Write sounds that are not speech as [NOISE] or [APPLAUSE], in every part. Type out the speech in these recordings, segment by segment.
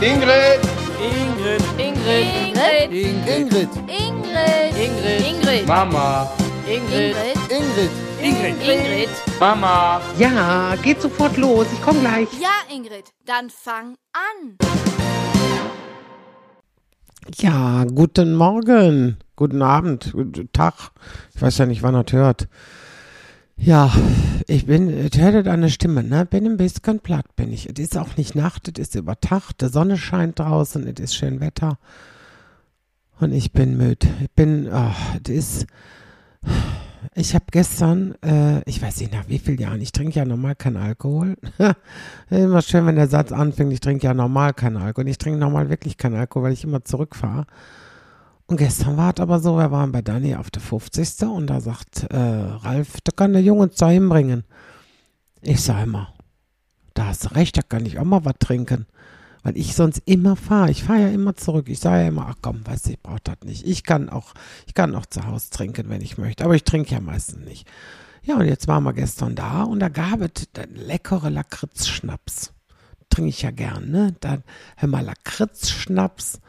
Ingrid! Ingrid. Ingrid. Ingrid. Ingrid. Ingrid. Ingrid. Mama! Ingrid. Ingrid. Ingrid. Ingrid. Mama! Ja, geht sofort los. Ich komme gleich. Ja, Ingrid, dann fang an. Ja, guten Morgen, guten Abend, guten Tag. Ich weiß ja nicht, wann er das hört. Ja, ich bin, ich hörte deine Stimme, ne? Bin ein bisschen platt, bin ich. Es ist auch nicht Nacht, es ist über Tag, die Sonne scheint draußen, es ist schön Wetter. Und ich bin müde. Ich bin, ach, es ist, ich habe gestern, äh, ich weiß nicht nach wie vielen Jahren, ich trinke ja normal keinen Alkohol. [LAUGHS] immer schön, wenn der Satz anfängt, ich trinke ja normal keinen Alkohol. Ich trinke normal wirklich keinen Alkohol, weil ich immer zurückfahre. Und gestern war es aber so, wir waren bei Dani auf der 50. und da sagt äh, Ralf, da kann der Junge uns da hinbringen. Ich sag immer, da hast du recht, da kann ich auch mal was trinken. Weil ich sonst immer fahre. Ich fahre ja immer zurück. Ich sage ja immer, ach komm, weißt du, ich brauche das nicht. Ich kann auch, ich kann auch zu Hause trinken, wenn ich möchte. Aber ich trinke ja meistens nicht. Ja, und jetzt waren wir gestern da und da gab es leckere Lakritzschnaps. Trinke ich ja gern, ne? Dann, hör mal, Lakritzschnaps.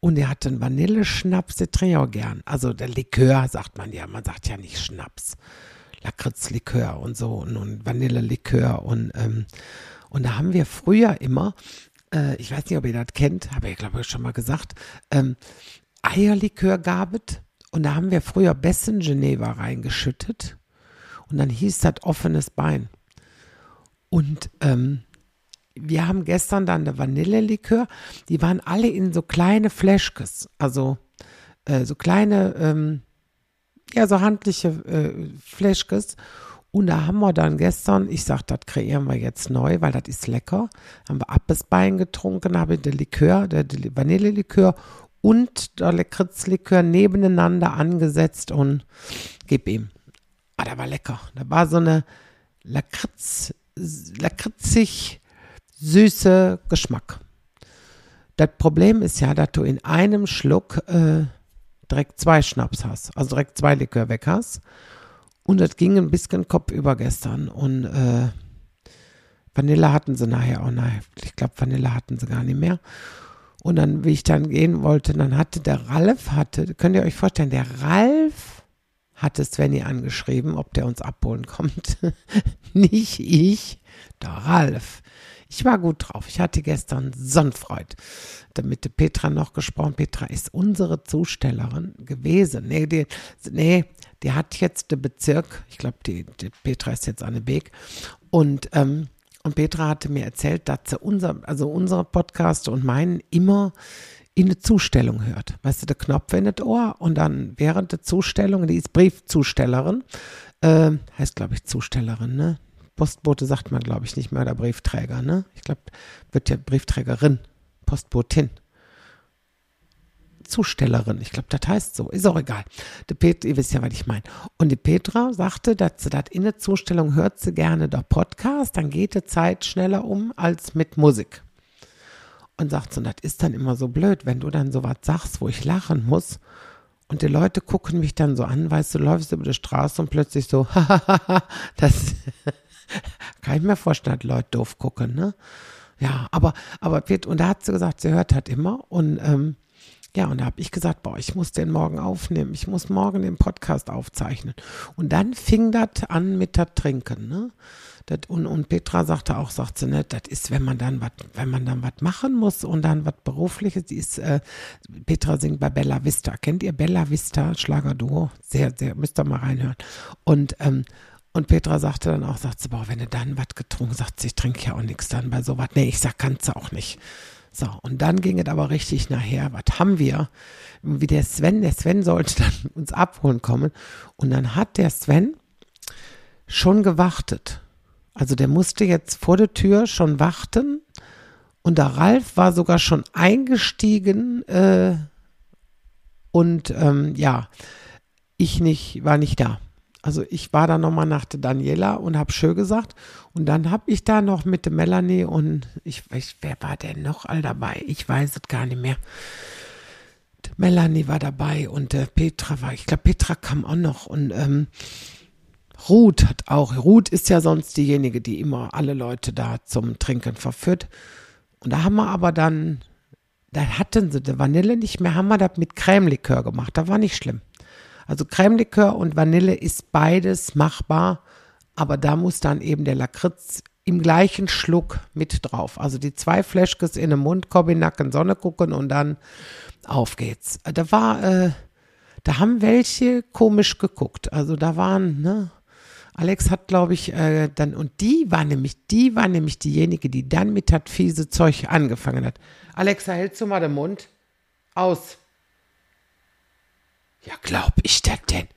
Und er hatte einen Vanilleschnaps, den trinke ich auch gern. Also der Likör, sagt man ja. Man sagt ja nicht Schnaps. Lakritzlikör und so und, und Vanillelikör und, ähm, und da haben wir früher immer, äh, ich weiß nicht, ob ihr das kennt, habe ich glaube ich schon mal gesagt, ähm, Eierlikör gab es und da haben wir früher Bessen Geneva reingeschüttet und dann hieß das offenes Bein. Und ähm, wir haben gestern dann eine Vanillelikör, die waren alle in so kleine Fläschkes, also äh, so kleine, ähm, ja, so handliche äh, Fläschkes. Und da haben wir dann gestern, ich sag, das kreieren wir jetzt neu, weil das ist lecker. Haben wir Abbesbein getrunken, habe den Likör, der, der Vanillelikör und der Lakritzlikör nebeneinander angesetzt und gib ihm. Ah, der war lecker. Da war so eine Lakritz, lakritzig süße Geschmack. Das Problem ist ja, dass du in einem Schluck äh, direkt zwei Schnaps hast, also direkt zwei Likör weg hast. Und das ging ein bisschen kopfüber gestern. Und äh, Vanille hatten sie nachher auch. Nein, ich glaube, Vanille hatten sie gar nicht mehr. Und dann, wie ich dann gehen wollte, dann hatte der Ralf, hatte, könnt ihr euch vorstellen, der Ralf hatte Svenny angeschrieben, ob der uns abholen kommt. [LAUGHS] Nicht ich, der Ralf. Ich war gut drauf. Ich hatte gestern Sonnenfreud. Mit der Petra noch gesprochen. Petra ist unsere Zustellerin gewesen. Nee, die, nee, die hat jetzt den Bezirk. Ich glaube, die, die, Petra ist jetzt Anne Beek. Und, ähm, und Petra hatte mir erzählt, dass sie unser, also unsere Podcast und meinen immer in eine Zustellung hört. Weißt du, der Knopf in das Ohr und dann während der Zustellung, die ist Briefzustellerin, äh, heißt glaube ich Zustellerin, ne? Postbote sagt man, glaube ich, nicht mehr, oder Briefträger, ne? Ich glaube, wird ja Briefträgerin, Postbotin. Zustellerin, ich glaube, das heißt so, ist auch egal. Die Pet ihr wisst ja, was ich meine. Und die Petra sagte, dass sie das in der Zustellung hört sie gerne der Podcast, dann geht die Zeit schneller um als mit Musik. Und sagt so, das ist dann immer so blöd, wenn du dann so was sagst, wo ich lachen muss. Und die Leute gucken mich dann so an, weißt du, läufst über die Straße und plötzlich so, [LAUGHS] das [LAUGHS] kann ich mir vorstellen, dass Leute doof gucken, ne? Ja, aber, aber, und da hat sie gesagt, sie hört halt immer und, ähm, ja, und da habe ich gesagt, boah, ich muss den morgen aufnehmen, ich muss morgen den Podcast aufzeichnen. Und dann fing das an mit das Trinken, ne? Das, und, und Petra sagte auch, sagt sie, ne, das ist, wenn man dann was, wenn man dann was machen muss und dann was Berufliches, ist, äh, Petra singt bei Bella Vista. Kennt ihr Bella Vista, Schlagerduo? Sehr, sehr, müsst ihr mal reinhören. Und, ähm, und Petra sagte dann auch, sagt sie, boah, wenn du dann was getrunken, sagt sie, ich trinke ja auch nichts dann bei sowas. Nee, ich sag, kannst du auch nicht. So, und dann ging es aber richtig nachher, was haben wir? Wie der Sven, der Sven sollte dann [LAUGHS] uns abholen kommen. Und dann hat der Sven schon gewartet. Also der musste jetzt vor der Tür schon warten. Und der Ralf war sogar schon eingestiegen. Äh, und ähm, ja, ich nicht, war nicht da. Also ich war da nochmal nach Daniela und habe schön gesagt. Und dann habe ich da noch mit Melanie und ich weiß, wer war denn noch all dabei? Ich weiß es gar nicht mehr. Melanie war dabei und äh, Petra war, ich glaube, Petra kam auch noch und ähm, Ruth hat auch. Ruth ist ja sonst diejenige, die immer alle Leute da zum Trinken verführt. Und da haben wir aber dann da hatten sie die Vanille nicht mehr, haben wir das mit Cremelikör gemacht. Das war nicht schlimm. Also Cremelikör und Vanille ist beides machbar, aber da muss dann eben der Lakritz im gleichen Schluck mit drauf. Also die zwei Fläschkes in den Mund, Korbinacken, Sonne gucken und dann auf geht's. Da war, äh, da haben welche komisch geguckt. Also da waren, ne, Alex hat, glaube ich, äh, dann, und die war nämlich, die war nämlich diejenige, die dann mit das fiese Zeug angefangen hat. Alexa, hältst du mal den Mund? Aus. Ja, glaub ich das denn?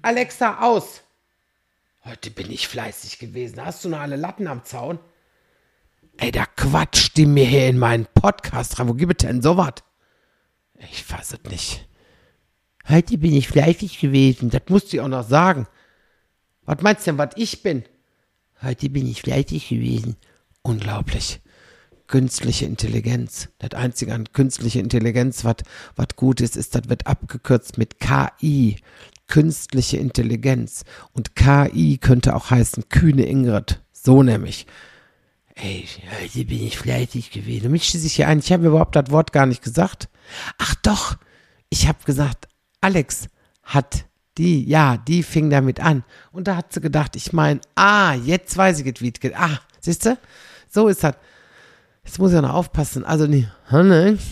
Alexa, aus. Heute bin ich fleißig gewesen. Hast du noch alle Latten am Zaun? Ey, da quatscht die mir hier in meinen Podcast rein. Wo gibt es denn sowas? Ich fass es nicht. Heute bin ich fleißig gewesen. Das musst du auch noch sagen. Was meinst du denn, was ich bin? Heute bin ich fleißig gewesen. Unglaublich. Künstliche Intelligenz. Das Einzige an künstliche Intelligenz, was gut ist, ist, das wird abgekürzt mit KI. Künstliche Intelligenz. Und KI könnte auch heißen kühne Ingrid. So nämlich. Ey, heute bin ich fleißig gewesen. Mich schließe ich hier ein. Ich habe überhaupt das Wort gar nicht gesagt. Ach doch, ich habe gesagt, Alex hat die, ja, die fing damit an. Und da hat sie gedacht, ich meine, ah, jetzt weiß ich wie es geht. Ah, siehst du? So ist das. Jetzt muss ich auch noch aufpassen. Also, die, Alex,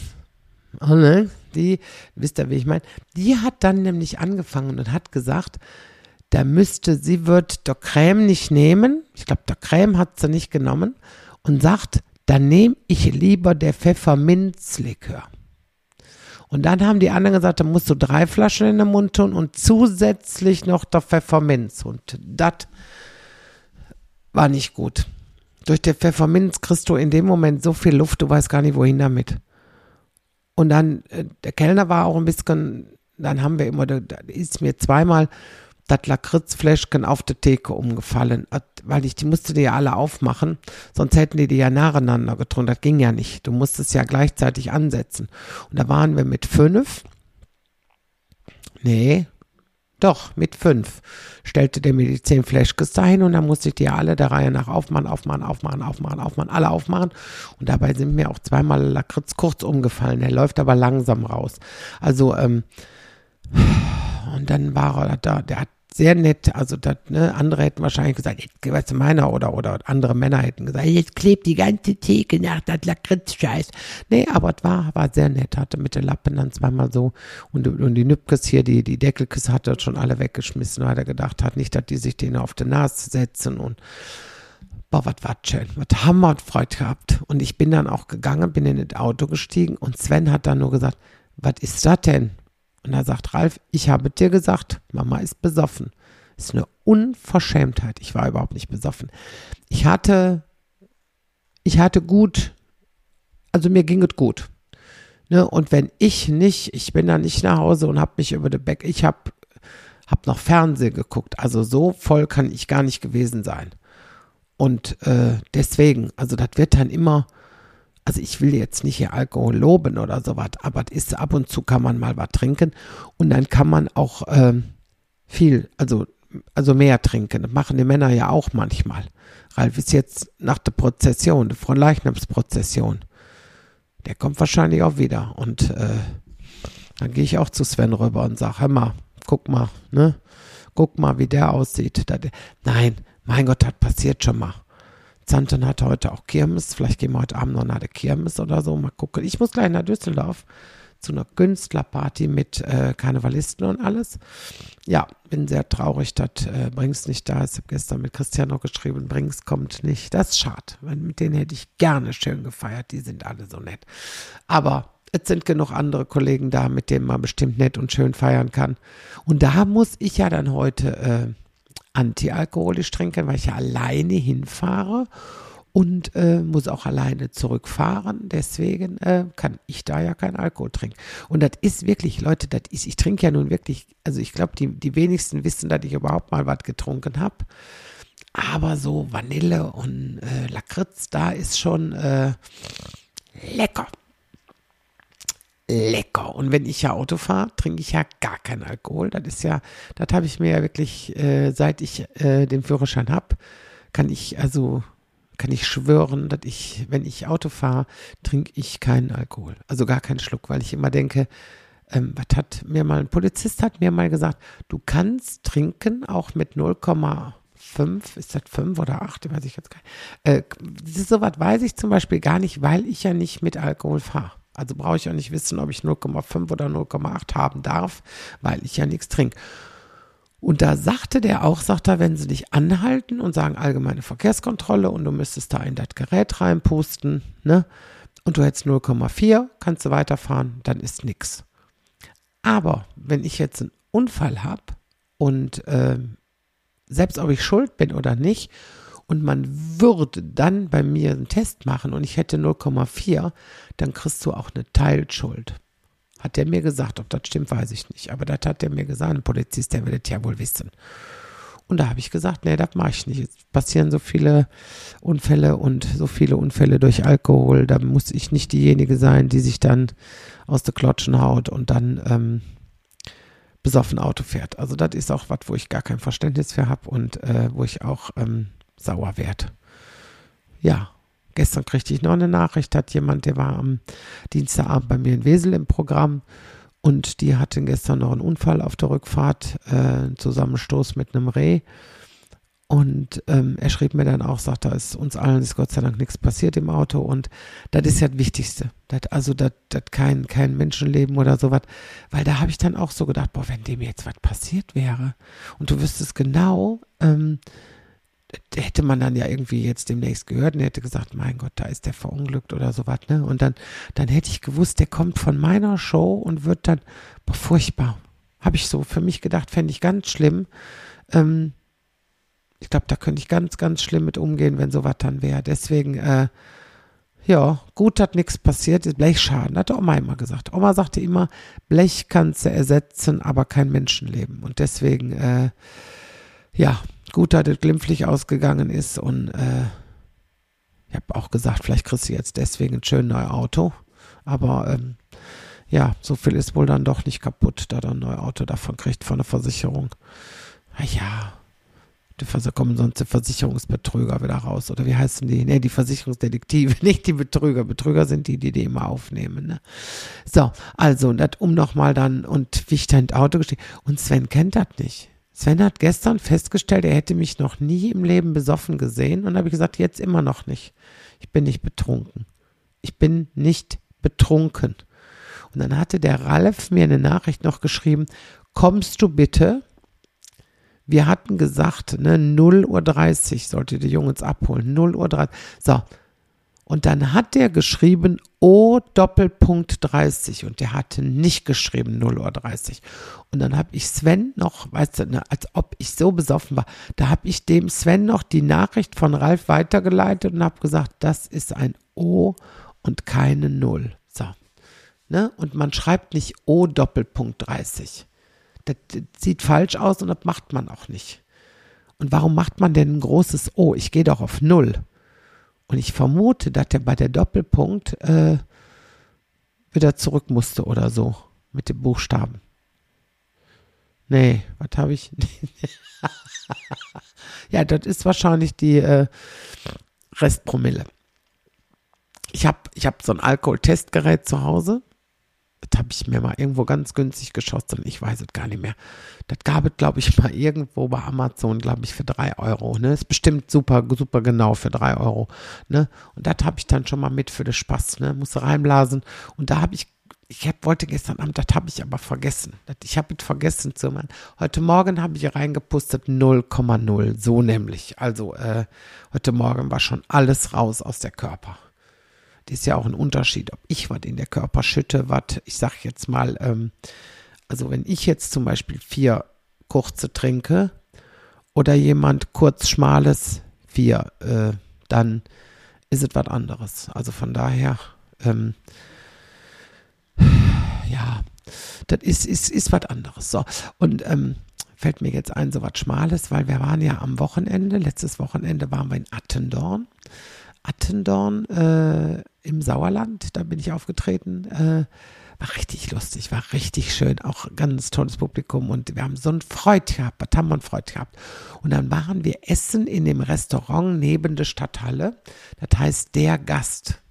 Alex, die, wisst ihr, wie ich meine? Die hat dann nämlich angefangen und hat gesagt, da müsste, sie wird der Creme nicht nehmen. Ich glaube, der Creme hat sie nicht genommen und sagt, dann nehme ich lieber der Pfefferminzlikör. Und dann haben die anderen gesagt, da musst du drei Flaschen in den Mund tun und zusätzlich noch der Pfefferminz. Und das war nicht gut. Durch den Pfefferminz kriegst du in dem Moment so viel Luft, du weißt gar nicht, wohin damit. Und dann, äh, der Kellner war auch ein bisschen, dann haben wir immer, da ist mir zweimal das Lakritzfläschchen auf der Theke umgefallen, weil ich, die musste die ja alle aufmachen, sonst hätten die die ja nacheinander getrunken. Das ging ja nicht. Du musstest ja gleichzeitig ansetzen. Und da waren wir mit fünf. Nee, doch, mit fünf. Stellte der mir die zehn dahin und dann musste ich die alle der Reihe nach aufmachen, aufmachen, aufmachen, aufmachen, aufmachen, alle aufmachen. Und dabei sind mir auch zweimal Lakritz kurz umgefallen. Der läuft aber langsam raus. Also, ähm, und dann war er da, der hat sehr nett. Also das, ne, andere hätten wahrscheinlich gesagt, jetzt weißt du meiner oder oder andere Männer hätten gesagt, jetzt klebt die ganze Theke nach das Lakritz-Scheiß. Nee, aber es war, war sehr nett, hatte mit den Lappen dann zweimal so und, und die Nübkes hier, die, die Deckelkes hat er schon alle weggeschmissen, weil er gedacht hat, nicht, dass die sich denen auf die Nase setzen und boah, was war schön, was haben wir Freude gehabt. Und ich bin dann auch gegangen, bin in das Auto gestiegen und Sven hat dann nur gesagt, was ist das denn? Und da sagt Ralf, ich habe dir gesagt, Mama ist besoffen. Das ist eine Unverschämtheit. Ich war überhaupt nicht besoffen. Ich hatte, ich hatte gut, also mir ging es gut. Ne? Und wenn ich nicht, ich bin da nicht nach Hause und habe mich über den Beck, ich habe hab noch Fernsehen geguckt. Also so voll kann ich gar nicht gewesen sein. Und äh, deswegen, also das wird dann immer, also ich will jetzt nicht hier Alkohol loben oder sowas, aber ist ab und zu kann man mal was trinken und dann kann man auch ähm, viel, also, also mehr trinken. Das machen die Männer ja auch manchmal. Ralf ist jetzt nach der Prozession, der Fronleichnamsprozession. Der kommt wahrscheinlich auch wieder und äh, dann gehe ich auch zu Sven rüber und sage, hör mal, guck mal, ne? Guck mal, wie der aussieht. Nein, mein Gott, das passiert schon mal. Zanten hat heute auch Kirmes. Vielleicht gehen wir heute Abend noch nach der Kirmes oder so. Mal gucken. Ich muss gleich nach Düsseldorf zu einer Künstlerparty mit äh, Karnevalisten und alles. Ja, bin sehr traurig, dass äh, Brings nicht da ist. Ich habe gestern mit Christian noch geschrieben, Brings kommt nicht. Das ist schade. Mit denen hätte ich gerne schön gefeiert. Die sind alle so nett. Aber es sind genug andere Kollegen da, mit denen man bestimmt nett und schön feiern kann. Und da muss ich ja dann heute äh, antialkoholisch trinken, weil ich ja alleine hinfahre und äh, muss auch alleine zurückfahren. Deswegen äh, kann ich da ja kein Alkohol trinken. Und das ist wirklich, Leute, das ist, ich trinke ja nun wirklich, also ich glaube, die, die wenigsten wissen, dass ich überhaupt mal was getrunken habe. Aber so Vanille und äh, Lakritz, da ist schon äh, lecker lecker. Und wenn ich ja Auto fahre, trinke ich ja gar keinen Alkohol. Das ist ja, das habe ich mir ja wirklich, äh, seit ich äh, den Führerschein habe, kann ich also kann ich schwören, dass ich, wenn ich Auto fahre, trinke ich keinen Alkohol. Also gar keinen Schluck, weil ich immer denke, ähm, was hat mir mal ein Polizist hat mir mal gesagt, du kannst trinken auch mit 0,5, ist das 5 oder 8, weiß ich jetzt gar nicht. Äh, so was weiß ich zum Beispiel gar nicht, weil ich ja nicht mit Alkohol fahre. Also brauche ich auch nicht wissen, ob ich 0,5 oder 0,8 haben darf, weil ich ja nichts trinke. Und da sagte der auch, sagt er, wenn sie dich anhalten und sagen allgemeine Verkehrskontrolle und du müsstest da in das Gerät reinpusten, ne? Und du hättest 0,4, kannst du weiterfahren, dann ist nix. Aber wenn ich jetzt einen Unfall habe und äh, selbst ob ich schuld bin oder nicht, und man würde dann bei mir einen Test machen und ich hätte 0,4, dann kriegst du auch eine Teilschuld. Hat der mir gesagt, ob das stimmt, weiß ich nicht. Aber das hat der mir gesagt, ein Polizist, der will das ja wohl wissen. Und da habe ich gesagt, nee, das mache ich nicht. Es passieren so viele Unfälle und so viele Unfälle durch Alkohol. Da muss ich nicht diejenige sein, die sich dann aus der Klotschen haut und dann ähm, besoffen Auto fährt. Also das ist auch was, wo ich gar kein Verständnis für habe und äh, wo ich auch ähm, sauer werde. Ja, Gestern kriegte ich noch eine Nachricht, hat jemand, der war am Dienstagabend bei mir in Wesel im Programm und die hatten gestern noch einen Unfall auf der Rückfahrt, äh, einen Zusammenstoß mit einem Reh. Und ähm, er schrieb mir dann auch, sagt, da ist uns allen ist Gott sei Dank nichts passiert im Auto und das ist ja das Wichtigste. Dat, also das kein, kein Menschenleben oder sowas. Weil da habe ich dann auch so gedacht, boah, wenn dem jetzt was passiert wäre und du wüsstest genau, ähm, hätte man dann ja irgendwie jetzt demnächst gehört und hätte gesagt, mein Gott, da ist der verunglückt oder sowas, ne? Und dann, dann hätte ich gewusst, der kommt von meiner Show und wird dann, boah, furchtbar. Habe ich so für mich gedacht, fände ich ganz schlimm. Ähm, ich glaube, da könnte ich ganz, ganz schlimm mit umgehen, wenn sowas dann wäre. Deswegen, äh, ja, gut, dass nichts passiert. Blechschaden, hat Oma immer gesagt. Oma sagte immer, Blech kannst du ersetzen, aber kein Menschenleben. Und deswegen, äh, ja, gut, dass es glimpflich ausgegangen ist und äh, ich habe auch gesagt, vielleicht kriegst du jetzt deswegen ein schön neues Auto. Aber ähm, ja, so viel ist wohl dann doch nicht kaputt, da dann ein neues Auto davon kriegt von der Versicherung. Na ja, da kommen sonst die Versicherungsbetrüger wieder raus. Oder wie heißen die? Ne, die Versicherungsdetektive, [LAUGHS] nicht die Betrüger. Betrüger sind die, die die immer aufnehmen. Ne? So, also, und das um nochmal dann, und wie ich da ins Auto gestiegen. Und Sven kennt das nicht. Sven hat gestern festgestellt, er hätte mich noch nie im Leben besoffen gesehen und habe ich gesagt, jetzt immer noch nicht. Ich bin nicht betrunken. Ich bin nicht betrunken. Und dann hatte der Ralf mir eine Nachricht noch geschrieben, kommst du bitte? Wir hatten gesagt, ne, 0 Uhr 30 sollte der Junge uns abholen. 0 Uhr 30. So, und dann hat der geschrieben O Doppelpunkt 30 und der hatte nicht geschrieben 0 Uhr 30. Und dann habe ich Sven noch, weißt du, ne, als ob ich so besoffen war, da habe ich dem Sven noch die Nachricht von Ralf weitergeleitet und habe gesagt, das ist ein O und keine Null. So. Ne? Und man schreibt nicht O Doppelpunkt 30. Das, das sieht falsch aus und das macht man auch nicht. Und warum macht man denn ein großes O? Ich gehe doch auf Null. Und ich vermute, dass er bei der Doppelpunkt äh, wieder zurück musste oder so mit dem Buchstaben. Nee, was habe ich? [LAUGHS] ja, das ist wahrscheinlich die äh, Restpromille. Ich habe ich hab so ein Alkoholtestgerät zu Hause. Das habe ich mir mal irgendwo ganz günstig geschossen. Ich weiß es gar nicht mehr. Das gab es, glaube ich, mal irgendwo bei Amazon, glaube ich, für drei Euro. Ne? Ist bestimmt super, super genau für drei Euro. Ne? Und das habe ich dann schon mal mit für den Spaß. Ne? Musste reinblasen. Und da habe ich ich hab, wollte gestern Abend, das habe ich aber vergessen. Ich habe es vergessen zu machen. Heute Morgen habe ich reingepustet 0,0, so nämlich. Also äh, heute Morgen war schon alles raus aus der Körper. Das ist ja auch ein Unterschied, ob ich was in der Körper schütte, was, ich sag jetzt mal, ähm, also wenn ich jetzt zum Beispiel vier kurze trinke oder jemand kurz schmales vier, äh, dann ist es was anderes. Also von daher, ähm, ja, das ist, ist, ist was anderes. So, und ähm, fällt mir jetzt ein, so was Schmales, weil wir waren ja am Wochenende, letztes Wochenende waren wir in Attendorn. Attendorn äh, im Sauerland, da bin ich aufgetreten, äh, War richtig lustig, war richtig schön, auch ganz tolles Publikum. Und wir haben so ein Freud gehabt, was haben wir Freud gehabt. Und dann waren wir essen in dem Restaurant neben der Stadthalle, das heißt Der Gast.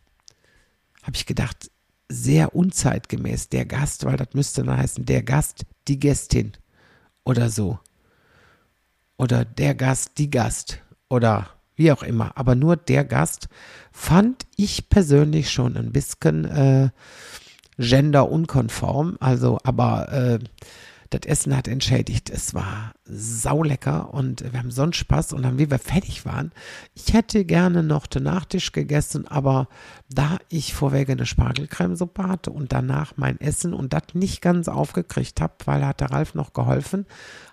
Habe ich gedacht, sehr unzeitgemäß, der Gast, weil das müsste dann heißen, der Gast, die Gästin. Oder so. Oder der Gast, die Gast. Oder wie auch immer. Aber nur der Gast fand ich persönlich schon ein bisschen äh, genderunkonform. Also, aber äh, das Essen hat entschädigt. Es war saulecker und wir haben sonst Spaß. Und dann, wie wir fertig waren, ich hätte gerne noch den Nachtisch gegessen, aber da ich vorweg eine Spargelcremesuppe hatte und danach mein Essen und das nicht ganz aufgekriegt habe, weil hat der Ralf noch geholfen,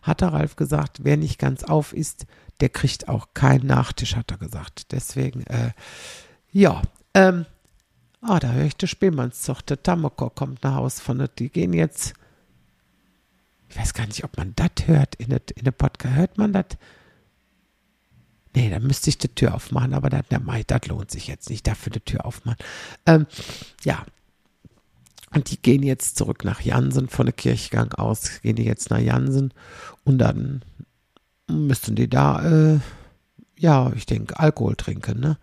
hat der Ralf gesagt, wer nicht ganz auf ist, der kriegt auch keinen Nachtisch, hat er gesagt. Deswegen, äh, ja, ähm, ah, da höre ich die Spielmannszug, der Tamoko kommt nach Hause von der, die gehen jetzt ich weiß gar nicht, ob man das hört in der, Podcast. Hört man das? Nee, da müsste ich die Tür aufmachen, aber das, das lohnt sich jetzt nicht, dafür die Tür aufmachen. Ähm, ja. Und die gehen jetzt zurück nach Jansen von der Kirchgang aus, gehen die jetzt nach Jansen und dann müssten die da, äh, ja, ich denke, Alkohol trinken, ne?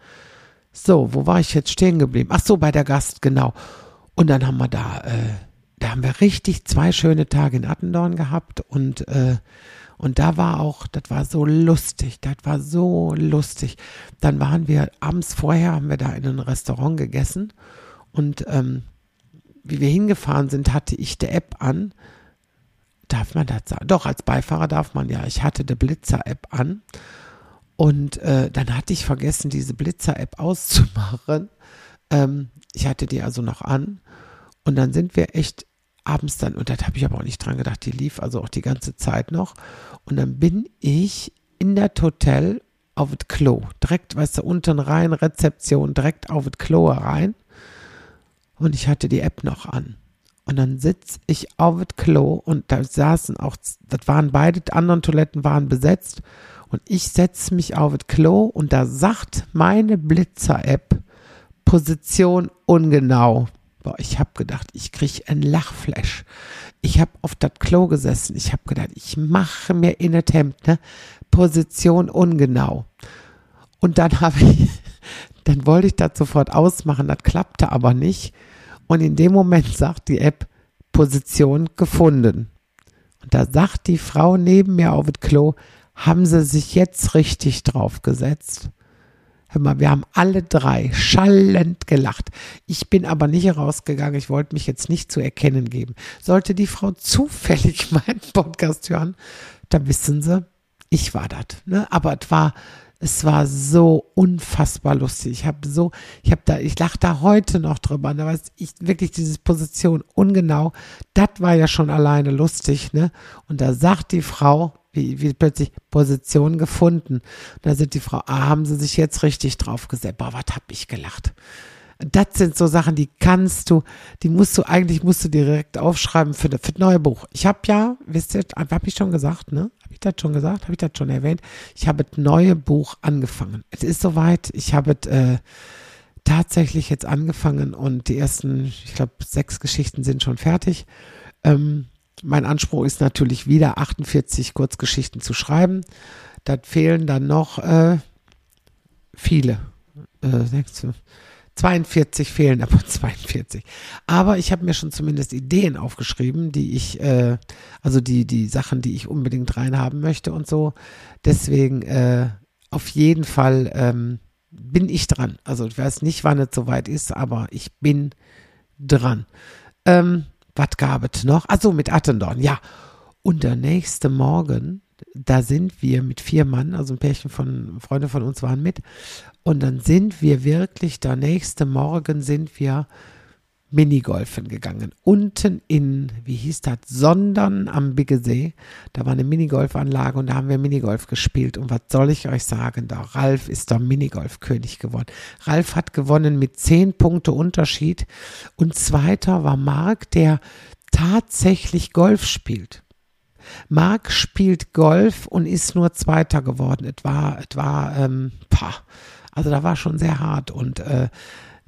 So, wo war ich jetzt stehen geblieben? Ach so, bei der Gast, genau. Und dann haben wir da, äh, da haben wir richtig zwei schöne Tage in Attendorn gehabt und äh, und da war auch, das war so lustig, das war so lustig. Dann waren wir abends vorher, haben wir da in einem Restaurant gegessen und ähm, wie wir hingefahren sind, hatte ich die App an. Darf man das sagen? Doch, als Beifahrer darf man ja. Ich hatte die Blitzer-App an und äh, dann hatte ich vergessen, diese Blitzer-App auszumachen. Ähm, ich hatte die also noch an und dann sind wir echt abends dann, und das habe ich aber auch nicht dran gedacht, die lief also auch die ganze Zeit noch. Und dann bin ich in das Hotel auf das Klo, direkt, weißt du, unten rein, Rezeption, direkt auf das Klo rein. Und ich hatte die App noch an. Und dann sitze ich auf das Klo und da saßen auch, das waren beide anderen Toiletten waren besetzt. Und ich setze mich auf das Klo und da sagt meine Blitzer-App Position ungenau. Boah, ich habe gedacht, ich kriege ein Lachflash. Ich habe auf das Klo gesessen. Ich habe gedacht, ich mache mir in der Hemd, ne? Position ungenau. Und dann habe ich, [LAUGHS] dann wollte ich das sofort ausmachen. Das klappte aber nicht. Und in dem Moment sagt die App Position gefunden. Und da sagt die Frau neben mir auf das Klo, haben sie sich jetzt richtig draufgesetzt? Hör mal, wir haben alle drei schallend gelacht. Ich bin aber nicht rausgegangen. Ich wollte mich jetzt nicht zu erkennen geben. Sollte die Frau zufällig [LAUGHS] meinen Podcast hören, dann wissen sie, ich war das. Ne? Aber es war, es war so unfassbar lustig. Ich habe so, ich habe da, ich lache da heute noch drüber. Ne? Weißt, ich wirklich diese Position ungenau. Das war ja schon alleine lustig. Ne? Und da sagt die Frau, wie, wie plötzlich Position gefunden. Da sind die Frau, ah, haben sie sich jetzt richtig drauf gesetzt. Boah, was hab ich gelacht. Das sind so Sachen, die kannst du, die musst du eigentlich, musst du direkt aufschreiben für, für das neue Buch. Ich habe ja, wisst ihr, habe ich schon gesagt, ne? Habe ich das schon gesagt? Habe ich das schon erwähnt? Ich habe das neue Buch angefangen. Es ist soweit. Ich habe es äh, tatsächlich jetzt angefangen und die ersten, ich glaube, sechs Geschichten sind schon fertig. Ähm, mein Anspruch ist natürlich wieder 48 Kurzgeschichten zu schreiben. Da fehlen dann noch äh, viele. Äh, 42 fehlen aber [LAUGHS] 42. Aber ich habe mir schon zumindest Ideen aufgeschrieben, die ich, äh, also die, die Sachen, die ich unbedingt reinhaben möchte und so. Deswegen äh, auf jeden Fall ähm, bin ich dran. Also ich weiß nicht, wann es soweit ist, aber ich bin dran. Ähm, was gab es noch? Achso, mit Attendorn, ja. Und der nächste Morgen, da sind wir mit vier Mann, also ein Pärchen von Freunde von uns waren mit. Und dann sind wir wirklich, der nächste Morgen sind wir Minigolfen gegangen. Unten in, wie hieß das, Sondern am Biggesee. Da war eine Minigolfanlage und da haben wir Minigolf gespielt. Und was soll ich euch sagen? Der Ralf ist der Minigolfkönig geworden. Ralf hat gewonnen mit zehn Punkte Unterschied. Und zweiter war Marc, der tatsächlich Golf spielt. Marc spielt Golf und ist nur Zweiter geworden. Es war, es war, ähm, pah, also da war schon sehr hart und äh,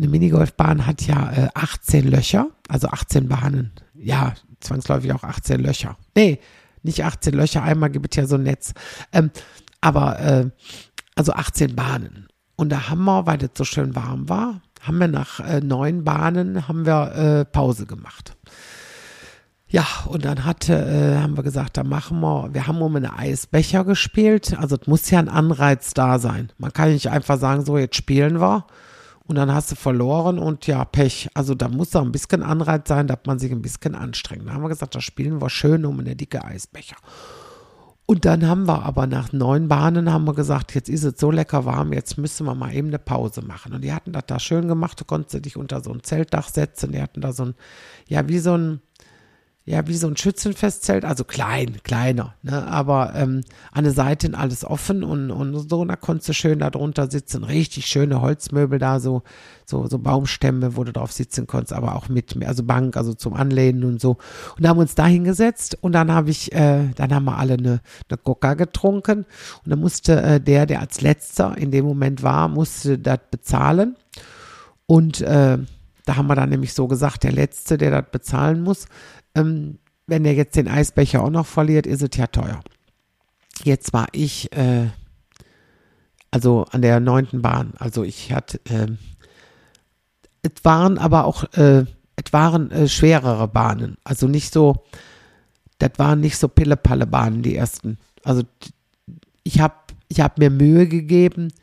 eine Minigolfbahn hat ja äh, 18 Löcher, Also 18 Bahnen. Ja, zwangsläufig auch 18 Löcher. Nee, nicht 18 Löcher, einmal gibt es ja so ein Netz. Ähm, aber äh, also 18 Bahnen. Und da haben wir, weil das so schön warm war, haben wir nach äh, neun Bahnen haben wir äh, Pause gemacht. Ja, und dann hatte, äh, haben wir gesagt, da machen wir, wir haben um eine Eisbecher gespielt. Also es muss ja ein Anreiz da sein. Man kann nicht einfach sagen, so jetzt spielen wir und dann hast du verloren und ja, Pech. Also da muss auch ein bisschen Anreiz sein, dass man sich ein bisschen anstrengt. Da haben wir gesagt, da spielen wir schön um eine dicke Eisbecher. Und dann haben wir aber nach neun Bahnen haben wir gesagt, jetzt ist es so lecker warm, jetzt müssen wir mal eben eine Pause machen. Und die hatten das da schön gemacht, du konntest dich unter so ein Zeltdach setzen, die hatten da so ein, ja, wie so ein, ja, wie so ein Schützenfestzelt, also klein, kleiner, ne? aber ähm, an der Seite alles offen und, und so, und da konntest du schön da drunter sitzen, richtig schöne Holzmöbel da, so, so, so Baumstämme, wo du drauf sitzen konntest, aber auch mit, also Bank, also zum Anlehnen und so. Und da haben wir uns da hingesetzt und dann habe ich, äh, dann haben wir alle eine, eine Coca getrunken und dann musste äh, der, der als letzter in dem Moment war, musste das bezahlen und äh, da haben wir dann nämlich so gesagt, der Letzte, der das bezahlen muss, ähm, wenn er jetzt den Eisbecher auch noch verliert, ist es ja teuer. Jetzt war ich, äh, also an der neunten Bahn, also ich hatte, äh, es waren aber auch, äh, es waren äh, schwerere Bahnen, also nicht so, das waren nicht so Pille-Palle-Bahnen, die ersten. Also ich habe ich hab mir Mühe gegeben,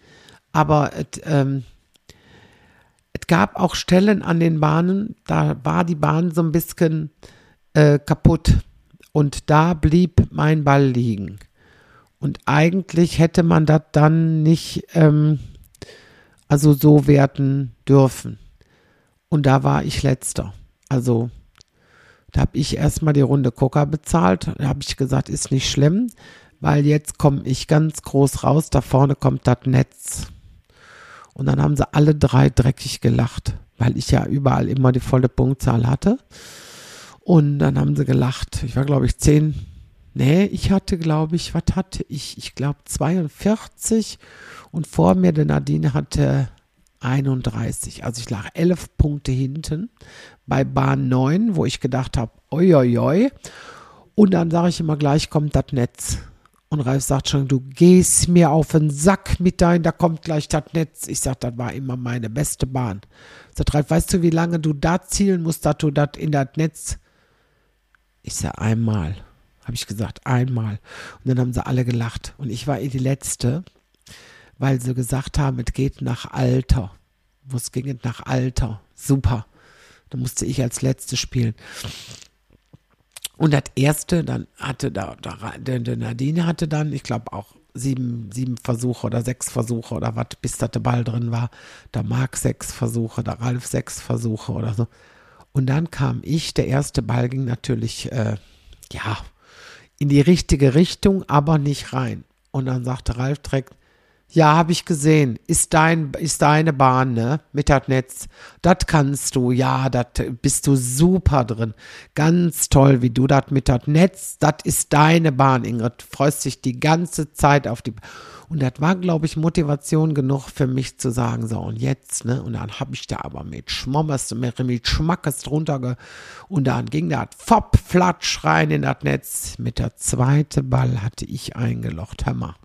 aber es, ähm, es gab auch Stellen an den Bahnen, da war die Bahn so ein bisschen äh, kaputt. Und da blieb mein Ball liegen. Und eigentlich hätte man das dann nicht ähm, also so werten dürfen. Und da war ich letzter. Also da habe ich erstmal die Runde Coca bezahlt. Da habe ich gesagt, ist nicht schlimm, weil jetzt komme ich ganz groß raus. Da vorne kommt das Netz. Und dann haben sie alle drei dreckig gelacht, weil ich ja überall immer die volle Punktzahl hatte. Und dann haben sie gelacht. Ich war, glaube ich, zehn. Nee, ich hatte, glaube ich, was hatte ich? Ich glaube 42 und vor mir der Nadine hatte 31. Also ich lag elf Punkte hinten bei Bahn 9, wo ich gedacht habe, oi. Und dann sage ich immer, gleich kommt das Netz. Und Ralf sagt schon, du gehst mir auf den Sack mit dein, da kommt gleich das Netz. Ich sage, das war immer meine beste Bahn. Sagt Ralf, weißt du, wie lange du da zielen musst, dass du das in das Netz ich sage einmal, habe ich gesagt, einmal. Und dann haben sie alle gelacht. Und ich war eh die Letzte, weil sie gesagt haben, es geht nach Alter. Ging es nach Alter? Super. Da musste ich als Letzte spielen. Und das erste, dann hatte da, da Nadine hatte dann, ich glaube auch sieben, sieben Versuche oder sechs Versuche oder was, bis da der Ball drin war. Da Marc sechs Versuche, da Ralf sechs Versuche oder so. Und dann kam ich, der erste Ball ging natürlich, äh, ja, in die richtige Richtung, aber nicht rein. Und dann sagte Ralf direkt, ja, habe ich gesehen. Ist dein, ist deine Bahn, ne? Mit das Netz. Das kannst du, ja, das bist du super drin. Ganz toll, wie du das mit das Netz, das ist deine Bahn, Ingrid. Freust dich die ganze Zeit auf die. Und das war, glaube ich, Motivation genug für mich zu sagen, so und jetzt, ne? Und dann habe ich da aber mit Schmommers, mit Schmackes drunter ge und dann ging das Fopp, Flatsch rein in das Netz. Mit der zweite Ball hatte ich eingelocht, Hammer.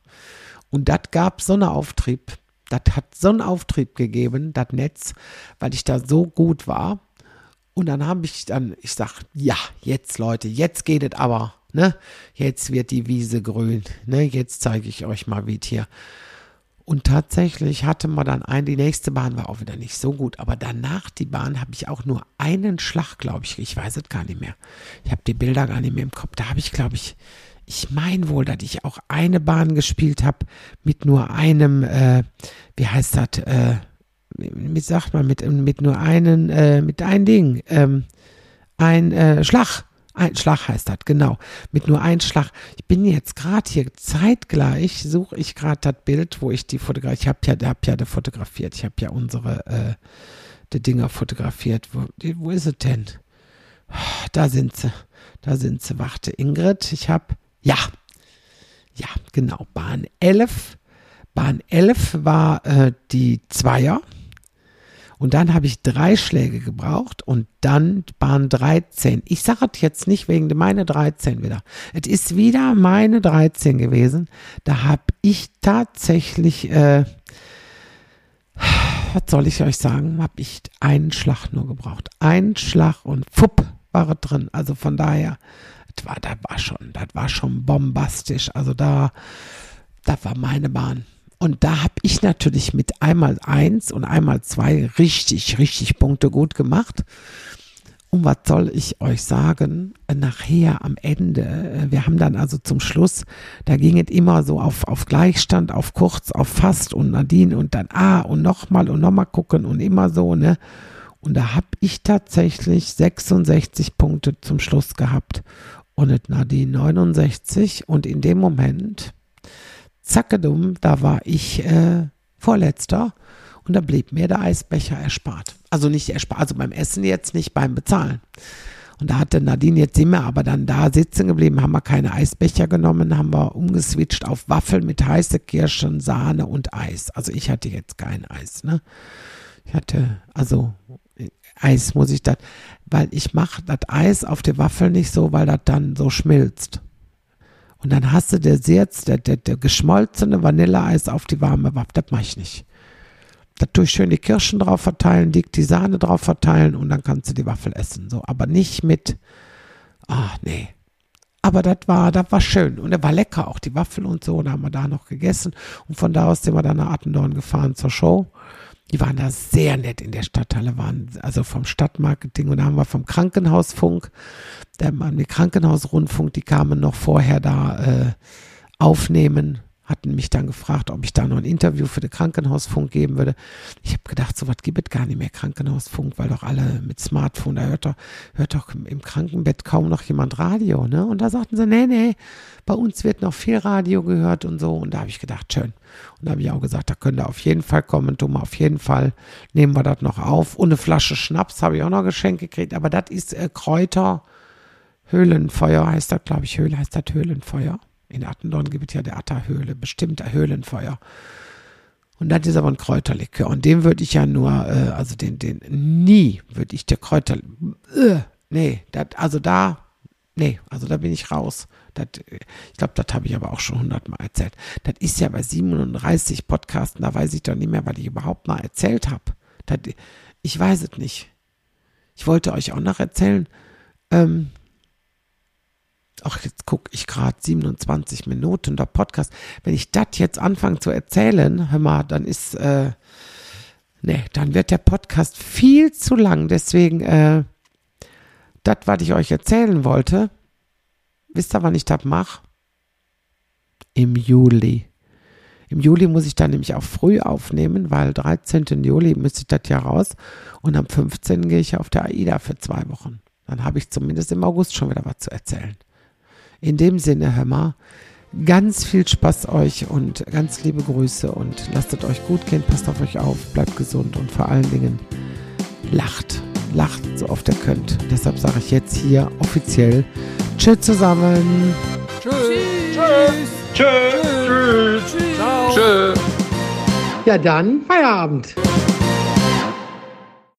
Und das gab so einen Auftrieb, das hat so einen Auftrieb gegeben, das Netz, weil ich da so gut war. Und dann habe ich dann, ich sag, ja, jetzt Leute, jetzt geht es aber ne? Jetzt wird die Wiese grün, ne? Jetzt zeige ich euch mal, wie es hier. Und tatsächlich hatte man dann ein, die nächste Bahn war auch wieder nicht so gut, aber danach die Bahn habe ich auch nur einen Schlag, glaube ich. Ich weiß es gar nicht mehr. Ich habe die Bilder gar nicht mehr im Kopf. Da habe ich, glaube ich, ich meine wohl, dass ich auch eine Bahn gespielt habe mit nur einem, äh, wie heißt das, äh, mit, sagt man, mit, mit nur einem, äh, mit einem Ding, ähm, ein äh, Schlag. Ein Schlag heißt das, genau. Mit nur einem Schlag. Ich bin jetzt gerade hier zeitgleich, suche ich gerade das Bild, wo ich die fotografiert. Ich habe ja, hab ja fotografiert. Ich habe ja unsere äh, die Dinger fotografiert. Wo, wo ist es denn? Da sind sie. Da sind sie. Warte, Ingrid. Ich habe. Ja. Ja, genau. Bahn 11. Bahn 11 war äh, die Zweier. Und dann habe ich drei Schläge gebraucht und dann waren 13. Ich sage es jetzt nicht wegen meine 13 wieder. Es ist wieder meine 13 gewesen. Da habe ich tatsächlich, äh, was soll ich euch sagen, habe ich einen Schlag nur gebraucht. Einen Schlag und fupp war es drin. Also von daher, das war, das war schon, das war schon bombastisch. Also da, das war meine Bahn. Und da habe ich natürlich mit einmal eins und einmal zwei richtig, richtig Punkte gut gemacht. Und was soll ich euch sagen? Nachher am Ende, wir haben dann also zum Schluss, da ging es immer so auf, auf Gleichstand, auf kurz, auf fast und Nadine und dann ah und nochmal und nochmal gucken und immer so, ne? Und da habe ich tatsächlich 66 Punkte zum Schluss gehabt und Nadine 69 und in dem Moment, zackedum, da war ich äh, Vorletzter und da blieb mir der Eisbecher erspart. Also nicht erspart, also beim Essen jetzt nicht, beim Bezahlen. Und da hatte Nadine, jetzt wir aber dann da sitzen geblieben, haben wir keine Eisbecher genommen, haben wir umgeswitcht auf Waffeln mit heiße Kirschen, Sahne und Eis. Also ich hatte jetzt kein Eis, ne? Ich hatte, also Eis muss ich das, weil ich mache das Eis auf der Waffel nicht so, weil das dann so schmilzt. Und dann hast du der jetzt, der, der, der geschmolzene Vanilleeis auf die warme Waffel. Das mache ich nicht. Da tue ich schön die Kirschen drauf verteilen, dick die Sahne drauf verteilen und dann kannst du die Waffel essen. So, aber nicht mit, ach nee. Aber das war, das war schön und er war lecker, auch die Waffel und so. Da haben wir da noch gegessen und von da aus sind wir dann nach Attendorn gefahren zur Show. Die waren da sehr nett in der Stadthalle, waren also vom Stadtmarketing und da haben wir vom Krankenhausfunk, der waren die Krankenhausrundfunk, die kamen noch vorher da äh, aufnehmen hatten mich dann gefragt, ob ich da noch ein Interview für den Krankenhausfunk geben würde. Ich habe gedacht, so was gibt es gar nicht mehr Krankenhausfunk, weil doch alle mit Smartphone, da hört doch, hört doch im Krankenbett kaum noch jemand Radio, ne? Und da sagten sie, nee, nee, bei uns wird noch viel Radio gehört und so. Und da habe ich gedacht, schön. Und da habe ich auch gesagt, da könnt ihr auf jeden Fall kommen, wir auf jeden Fall, nehmen wir das noch auf. Und eine Flasche Schnaps habe ich auch noch geschenkt gekriegt, aber das ist äh, Kräuter, Höhlenfeuer heißt das, glaube ich, Höhle heißt das Höhlenfeuer. In Attendorn gibt es ja der Atterhöhle, bestimmt Höhlenfeuer. Und das ist aber ein Kräuterlikör. Und den würde ich ja nur, äh, also den, den, nie würde ich der Kräuter, äh, nee, dat, also da, nee, also da bin ich raus. Dat, ich glaube, das habe ich aber auch schon hundertmal erzählt. Das ist ja bei 37 Podcasten, da weiß ich doch nicht mehr, was ich überhaupt mal erzählt habe. Ich weiß es nicht. Ich wollte euch auch noch erzählen, ähm, ach, jetzt gucke ich gerade 27 Minuten der Podcast. Wenn ich das jetzt anfange zu erzählen, hör mal, dann ist, äh, nee, dann wird der Podcast viel zu lang. Deswegen, äh, das, was ich euch erzählen wollte, wisst ihr, wann ich das mache? Im Juli. Im Juli muss ich dann nämlich auch früh aufnehmen, weil 13. Juli müsste ich das ja raus und am 15. gehe ich auf der AIDA für zwei Wochen. Dann habe ich zumindest im August schon wieder was zu erzählen. In dem Sinne, hör mal, ganz viel Spaß euch und ganz liebe Grüße und lasst es euch gut gehen, passt auf euch auf, bleibt gesund und vor allen Dingen lacht. Lacht so oft ihr könnt. Deshalb sage ich jetzt hier offiziell Tschüss zusammen. Tschüss. Tschüss. Tschüss. Tschüss. Tschüss. Tschüss. Ja, dann Feierabend.